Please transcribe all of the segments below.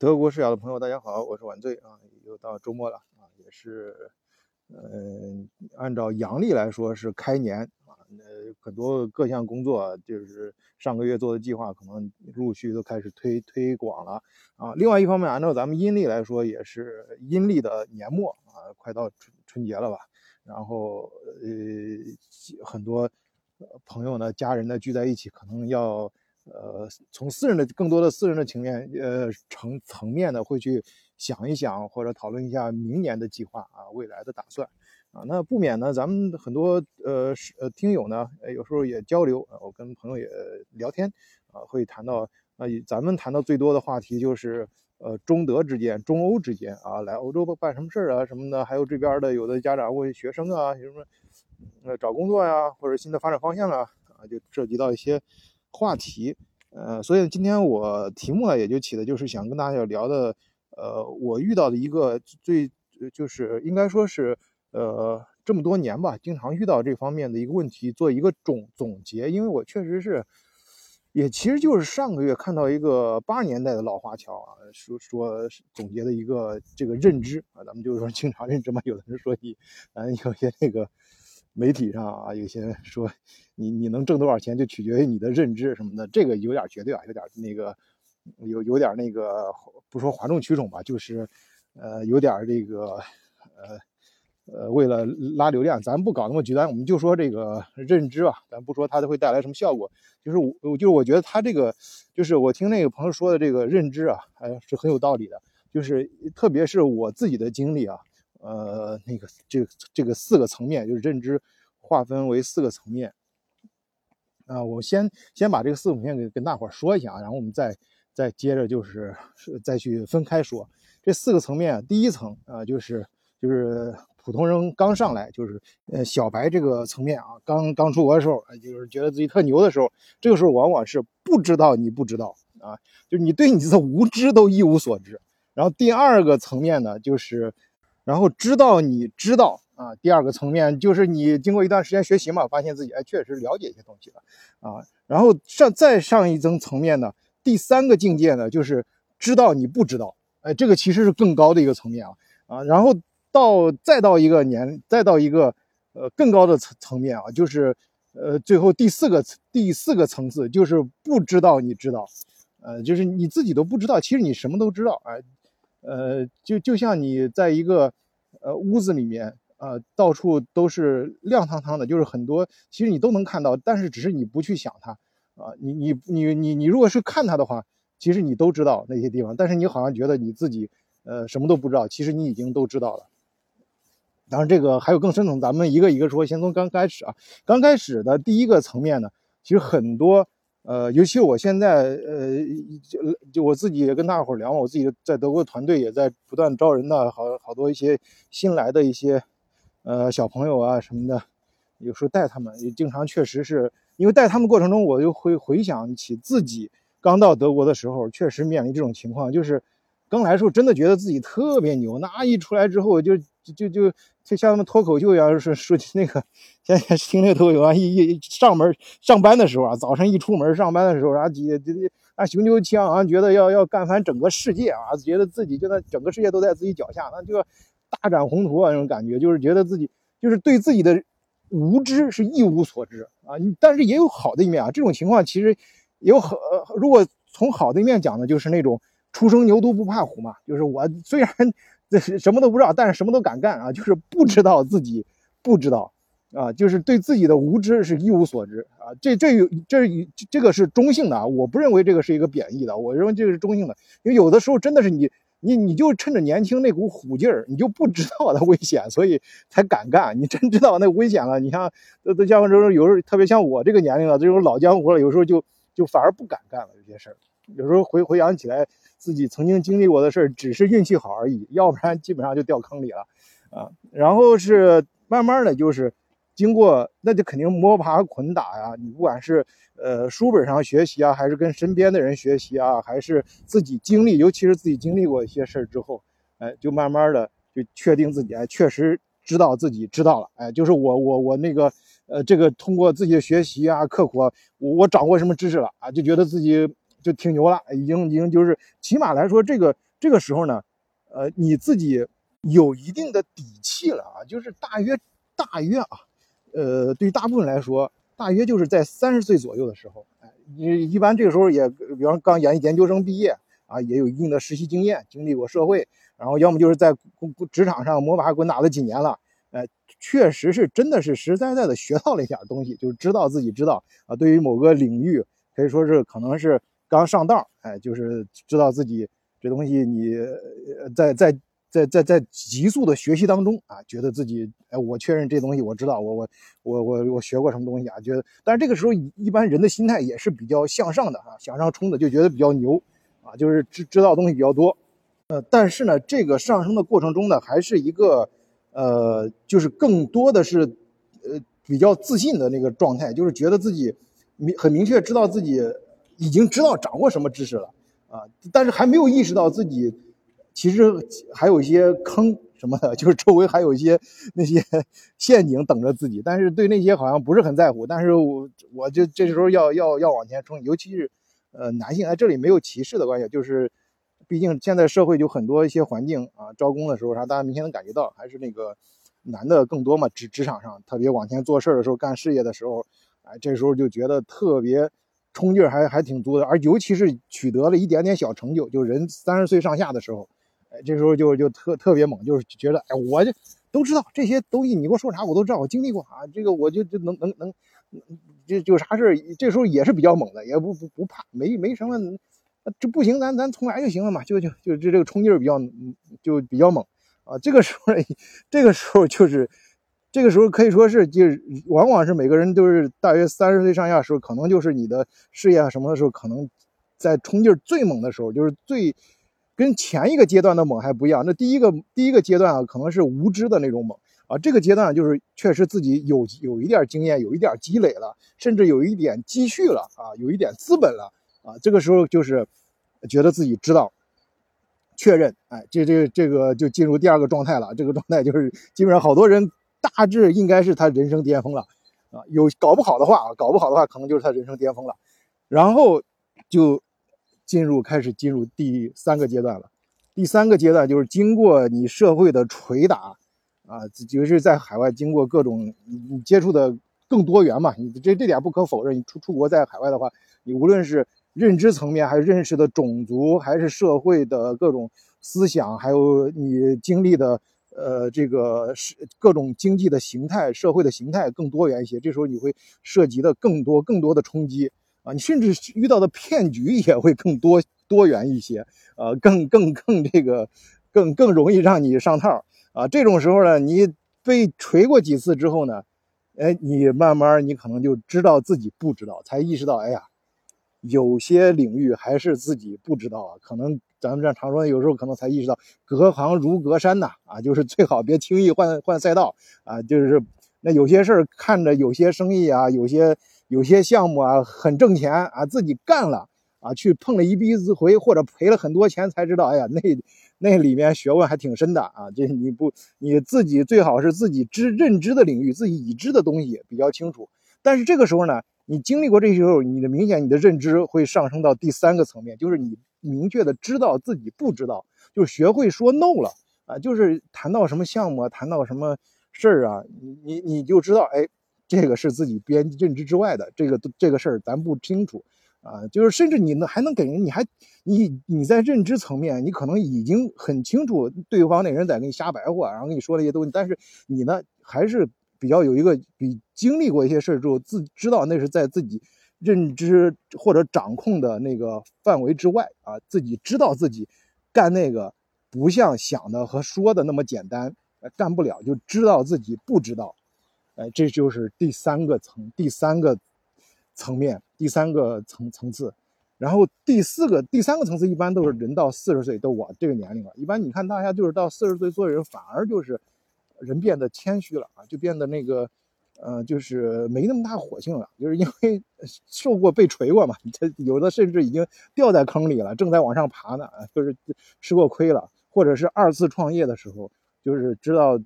德国视角的朋友，大家好，我是晚醉啊，又到周末了啊，也是，嗯，按照阳历来说是开年啊，呃，很多各项工作就是上个月做的计划，可能陆续都开始推推广了啊。另外一方面，按照咱们阴历来说，也是阴历的年末啊，快到春春节了吧，然后呃，很多朋友呢、家人呢聚在一起，可能要。呃，从私人的更多的私人的层面，呃，层层面呢，会去想一想或者讨论一下明年的计划啊，未来的打算啊。那不免呢，咱们很多呃是呃听友呢，有时候也交流，我跟朋友也聊天啊，会谈到啊，咱们谈到最多的话题就是呃中德之间、中欧之间啊，来欧洲办什么事儿啊什么的，还有这边的有的家长问学生啊，什么呃找工作呀，或者新的发展方向啊，啊，就涉及到一些。话题，呃，所以今天我题目呢也就起的就是想跟大家聊的，呃，我遇到的一个最就是应该说是呃这么多年吧，经常遇到这方面的一个问题，做一个总总结，因为我确实是，也其实就是上个月看到一个八十年代的老华侨啊，说说总结的一个这个认知啊，咱们就是说经常认知嘛，有的人说你，嗯，有些那个。媒体上啊，有些人说你你能挣多少钱就取决于你的认知什么的，这个有点绝对啊，有点那个有有点那个不说哗众取宠吧，就是呃有点这个呃呃为了拉流量，咱不搞那么极端，我们就说这个认知吧，咱不说它会带来什么效果，就是我就是我觉得他这个就是我听那个朋友说的这个认知啊，还是很有道理的，就是特别是我自己的经历啊。呃，那个这这个四个层面就是认知划分为四个层面啊。我先先把这个四个层面给跟大伙儿说一下啊，然后我们再再接着就是再去分开说这四个层面。第一层啊，就是就是普通人刚上来就是呃小白这个层面啊，刚刚出国的时候，就是觉得自己特牛的时候，这个时候往往是不知道你不知道啊，就是你对你的无知都一无所知。然后第二个层面呢，就是。然后知道你知道啊，第二个层面就是你经过一段时间学习嘛，发现自己哎确实了解一些东西了啊。然后上再上一层层面呢，第三个境界呢就是知道你不知道，哎，这个其实是更高的一个层面啊啊。然后到再到一个年，再到一个呃更高的层层面啊，就是呃最后第四个第四个层次就是不知道你知道，呃，就是你自己都不知道，其实你什么都知道哎，呃就就像你在一个。呃，屋子里面，呃，到处都是亮堂堂的，就是很多，其实你都能看到，但是只是你不去想它，啊，你你你你你如果是看它的话，其实你都知道那些地方，但是你好像觉得你自己，呃，什么都不知道，其实你已经都知道了。当然，这个还有更深层，咱们一个一个说，先从刚开始啊，刚开始的第一个层面呢，其实很多。呃，尤其我现在，呃，就就我自己也跟大伙聊嘛，我自己在德国团队也在不断招人的，好好多一些新来的一些，呃，小朋友啊什么的，有时候带他们也经常确实是因为带他们过程中，我就会回想起自己刚到德国的时候，确实面临这种情况，就是刚来的时候真的觉得自己特别牛，那一出来之后就。就就就就像他们脱口秀一样，说说那个，现在听那脱口秀啊，一一上门上班的时候啊，早晨一出门上班的时候，啊几这这啊雄赳气昂，觉得要要干翻整个世界啊，觉得自己就那整个世界都在自己脚下，那就大展宏图啊那种感觉，就是觉得自己就是对自己的无知是一无所知啊。但是也有好的一面啊，这种情况其实有好，如果从好的一面讲呢，就是那种初生牛犊不怕虎嘛，就是我虽然。这什么都不知道，但是什么都敢干啊！就是不知道自己不知道啊，就是对自己的无知是一无所知啊。这这这这个是中性的啊，我不认为这个是一个贬义的，我认为这个是中性的。因为有的时候真的是你你你就趁着年轻那股虎劲儿，你就不知道它危险，所以才敢干。你真知道那危险了，你像都都像这种有时候特别像我这个年龄了，这种老江湖了，有时候就就反而不敢干了。有些事儿，有时候回回想起来。自己曾经经历过的事儿，只是运气好而已，要不然基本上就掉坑里了，啊，然后是慢慢的就是经过，那就肯定摸爬滚打呀。你不管是呃书本上学习啊，还是跟身边的人学习啊，还是自己经历，尤其是自己经历过一些事儿之后，哎，就慢慢的就确定自己哎确实知道自己知道了，哎，就是我我我那个呃这个通过自己的学习啊刻苦啊，我我掌握什么知识了啊，就觉得自己。就挺牛了，已经已经就是起码来说，这个这个时候呢，呃，你自己有一定的底气了啊，就是大约大约啊，呃，对于大部分来说，大约就是在三十岁左右的时候，哎，你一般这个时候也，比方刚研研究生毕业啊，也有一定的实习经验，经历过社会，然后要么就是在职场上摸爬滚打了几年了，哎，确实是真的是实实在在的学到了一点东西，就是知道自己知道啊，对于某个领域可以说是可能是刚上道，哎，就是知道自己这东西你在在。在在在急速的学习当中啊，觉得自己哎，我确认这东西我知道，我我我我我学过什么东西啊？觉得，但是这个时候一般人的心态也是比较向上的啊，向上冲的就觉得比较牛啊，就是知知道东西比较多。呃，但是呢，这个上升的过程中呢，还是一个呃，就是更多的是呃比较自信的那个状态，就是觉得自己明很明确知道自己已经知道掌握什么知识了啊，但是还没有意识到自己。其实还有一些坑什么的，就是周围还有一些那些 陷阱等着自己，但是对那些好像不是很在乎。但是我我就这时候要要要往前冲，尤其是呃男性，哎，这里没有歧视的关系，就是毕竟现在社会就很多一些环境啊，招工的时候啥，大家明显能感觉到还是那个男的更多嘛，职职场上特别往前做事的时候，干事业的时候，哎，这时候就觉得特别。冲劲儿还还挺足的，而尤其是取得了一点点小成就，就人三十岁上下的时候。哎，这时候就就特特别猛，就是觉得，哎，我就都知道这些东西，你给我说啥我都知道，我经历过啊，这个我就就能能能，就有啥事这时候也是比较猛的，也不不不怕，没没什么，这不行，咱咱重来就行了嘛，就就就这这个冲劲比较就比较猛啊。这个时候，这个时候就是，这个时候可以说是，就是往往是每个人都是大约三十岁上下时候，可能就是你的事业啊什么的时候，可能在冲劲最猛的时候，就是最。跟前一个阶段的猛还不一样，那第一个第一个阶段啊，可能是无知的那种猛啊，这个阶段就是确实自己有有一点经验，有一点积累了，甚至有一点积蓄了啊，有一点资本了啊，这个时候就是觉得自己知道，确认，哎，这这这个就进入第二个状态了，这个状态就是基本上好多人大致应该是他人生巅峰了啊，有搞不好的话，搞不好的话可能就是他人生巅峰了，然后就。进入开始进入第三个阶段了，第三个阶段就是经过你社会的捶打，啊，就是在海外经过各种你接触的更多元嘛，你这这点不可否认。你出出国在海外的话，你无论是认知层面，还是认识的种族，还是社会的各种思想，还有你经历的呃这个是各种经济的形态、社会的形态更多元一些，这时候你会涉及的更多更多的冲击。啊，你甚至遇到的骗局也会更多多元一些，呃，更更更这个，更更容易让你上套啊。这种时候呢，你被锤过几次之后呢，哎，你慢慢你可能就知道自己不知道，才意识到，哎呀，有些领域还是自己不知道啊。可能咱们这常说，有时候可能才意识到，隔行如隔山呐，啊，就是最好别轻易换换赛道啊。就是那有些事儿看着有些生意啊，有些。有些项目啊很挣钱啊，自己干了啊，去碰了一鼻子灰或者赔了很多钱，才知道，哎呀，那那里面学问还挺深的啊。这你不你自己最好是自己知认知的领域，自己已知的东西比较清楚。但是这个时候呢，你经历过这些时候，你的明显你的认知会上升到第三个层面，就是你明确的知道自己不知道，就学会说 no 了啊。就是谈到什么项目，谈到什么事儿啊，你你你就知道，哎。这个是自己边认知之外的，这个这个事儿咱不清楚啊。就是甚至你呢还能给人，你还你你在认知层面，你可能已经很清楚对方那人在跟你瞎白话，然后跟你说那些东西。但是你呢还是比较有一个比经历过一些事之后，自知道那是在自己认知或者掌控的那个范围之外啊。自己知道自己干那个不像想的和说的那么简单，干不了就知道自己不知道。哎，这就是第三个层，第三个层面，第三个层层次。然后第四个、第三个层次，一般都是人到四十岁，都我这个年龄了。一般你看大家就是到四十岁做人，反而就是人变得谦虚了啊，就变得那个，呃，就是没那么大火性了。就是因为受过被锤过嘛，这有的甚至已经掉在坑里了，正在往上爬呢，就是吃过亏了，或者是二次创业的时候，就是知道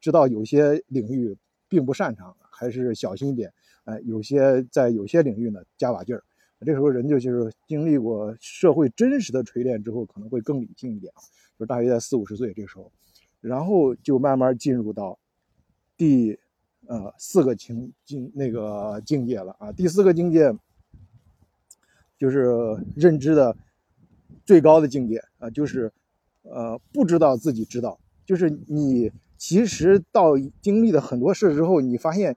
知道有些领域。并不擅长，还是小心一点。哎，有些在有些领域呢，加把劲儿。这时候人就就是经历过社会真实的锤炼之后，可能会更理性一点啊，就大约在四五十岁这个时候，然后就慢慢进入到第呃四个境境那个境界了啊。第四个境界就是认知的最高的境界啊，就是呃不知道自己知道，就是你其实到经历了很多事之后，你发现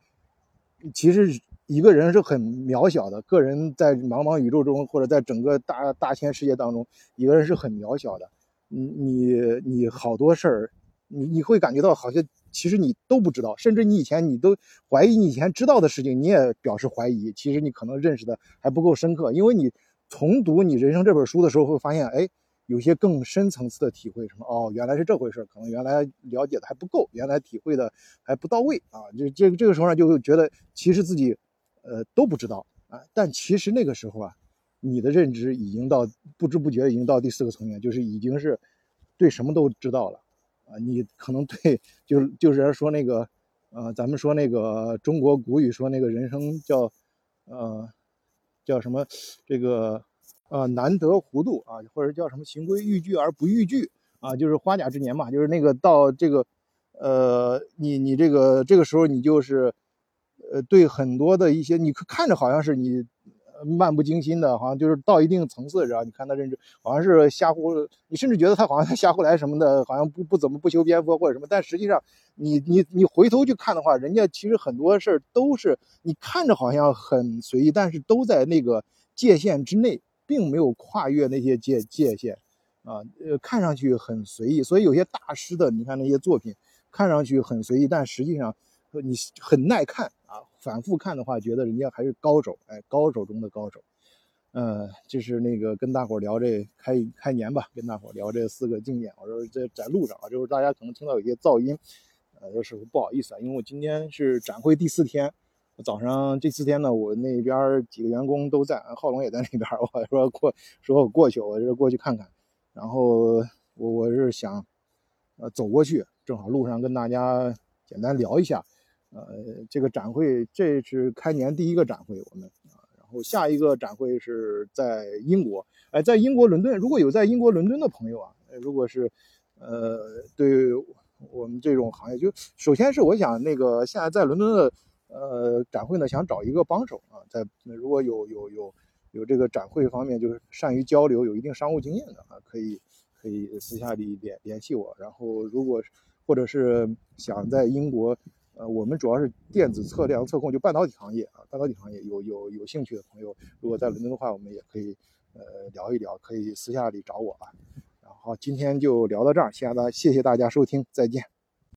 其实。一个人是很渺小的，个人在茫茫宇宙中，或者在整个大大千世界当中，一个人是很渺小的。你你你好多事儿，你你会感觉到好像其实你都不知道，甚至你以前你都怀疑你以前知道的事情，你也表示怀疑。其实你可能认识的还不够深刻，因为你重读你人生这本书的时候，会发现，哎。有些更深层次的体会，什么哦，原来是这回事可能原来了解的还不够，原来体会的还不到位啊。就这这个时候呢，就会觉得其实自己。呃，都不知道啊，但其实那个时候啊，你的认知已经到不知不觉已经到第四个层面，就是已经是对什么都知道了啊。你可能对，就就是说那个，呃，咱们说那个中国古语说那个人生叫，呃，叫什么这个，呃，难得糊涂啊，或者叫什么行规欲拒而不逾矩啊，就是花甲之年嘛，就是那个到这个，呃，你你这个这个时候你就是。呃，对很多的一些，你看着好像是你漫不经心的，好像就是到一定层次，然后你看他认知，好像是瞎胡，你甚至觉得他好像在瞎胡来什么的，好像不不怎么不修边幅或者什么，但实际上，你你你回头去看的话，人家其实很多事儿都是你看着好像很随意，但是都在那个界限之内，并没有跨越那些界界限，啊，呃，看上去很随意，所以有些大师的，你看那些作品，看上去很随意，但实际上你很耐看。啊，反复看的话，觉得人家还是高手，哎，高手中的高手。呃，就是那个跟大伙聊这开开年吧，跟大伙聊这四个经典。我说这在路上啊，就是大家可能听到有些噪音，呃，有时候不好意思啊，因为我今天是展会第四天，早上这四天呢，我那边几个员工都在，浩龙也在那边，我说过说我过去，我这过去看看，然后我我是想呃走过去，正好路上跟大家简单聊一下。呃，这个展会这是开年第一个展会，我们啊，然后下一个展会是在英国，哎，在英国伦敦，如果有在英国伦敦的朋友啊，如果是呃，对我们这种行业，就首先是我想那个现在在伦敦的呃展会呢，想找一个帮手啊，在如果有有有有这个展会方面就是善于交流、有一定商务经验的啊，可以可以私下里联联系我，然后如果或者是想在英国。呃，我们主要是电子测量测控，就半导体行业啊，半导体行业有有有兴趣的朋友，如果在伦敦的话，我们也可以呃聊一聊，可以私下里找我啊。然后今天就聊到这儿，谢谢大谢谢大家收听，再见。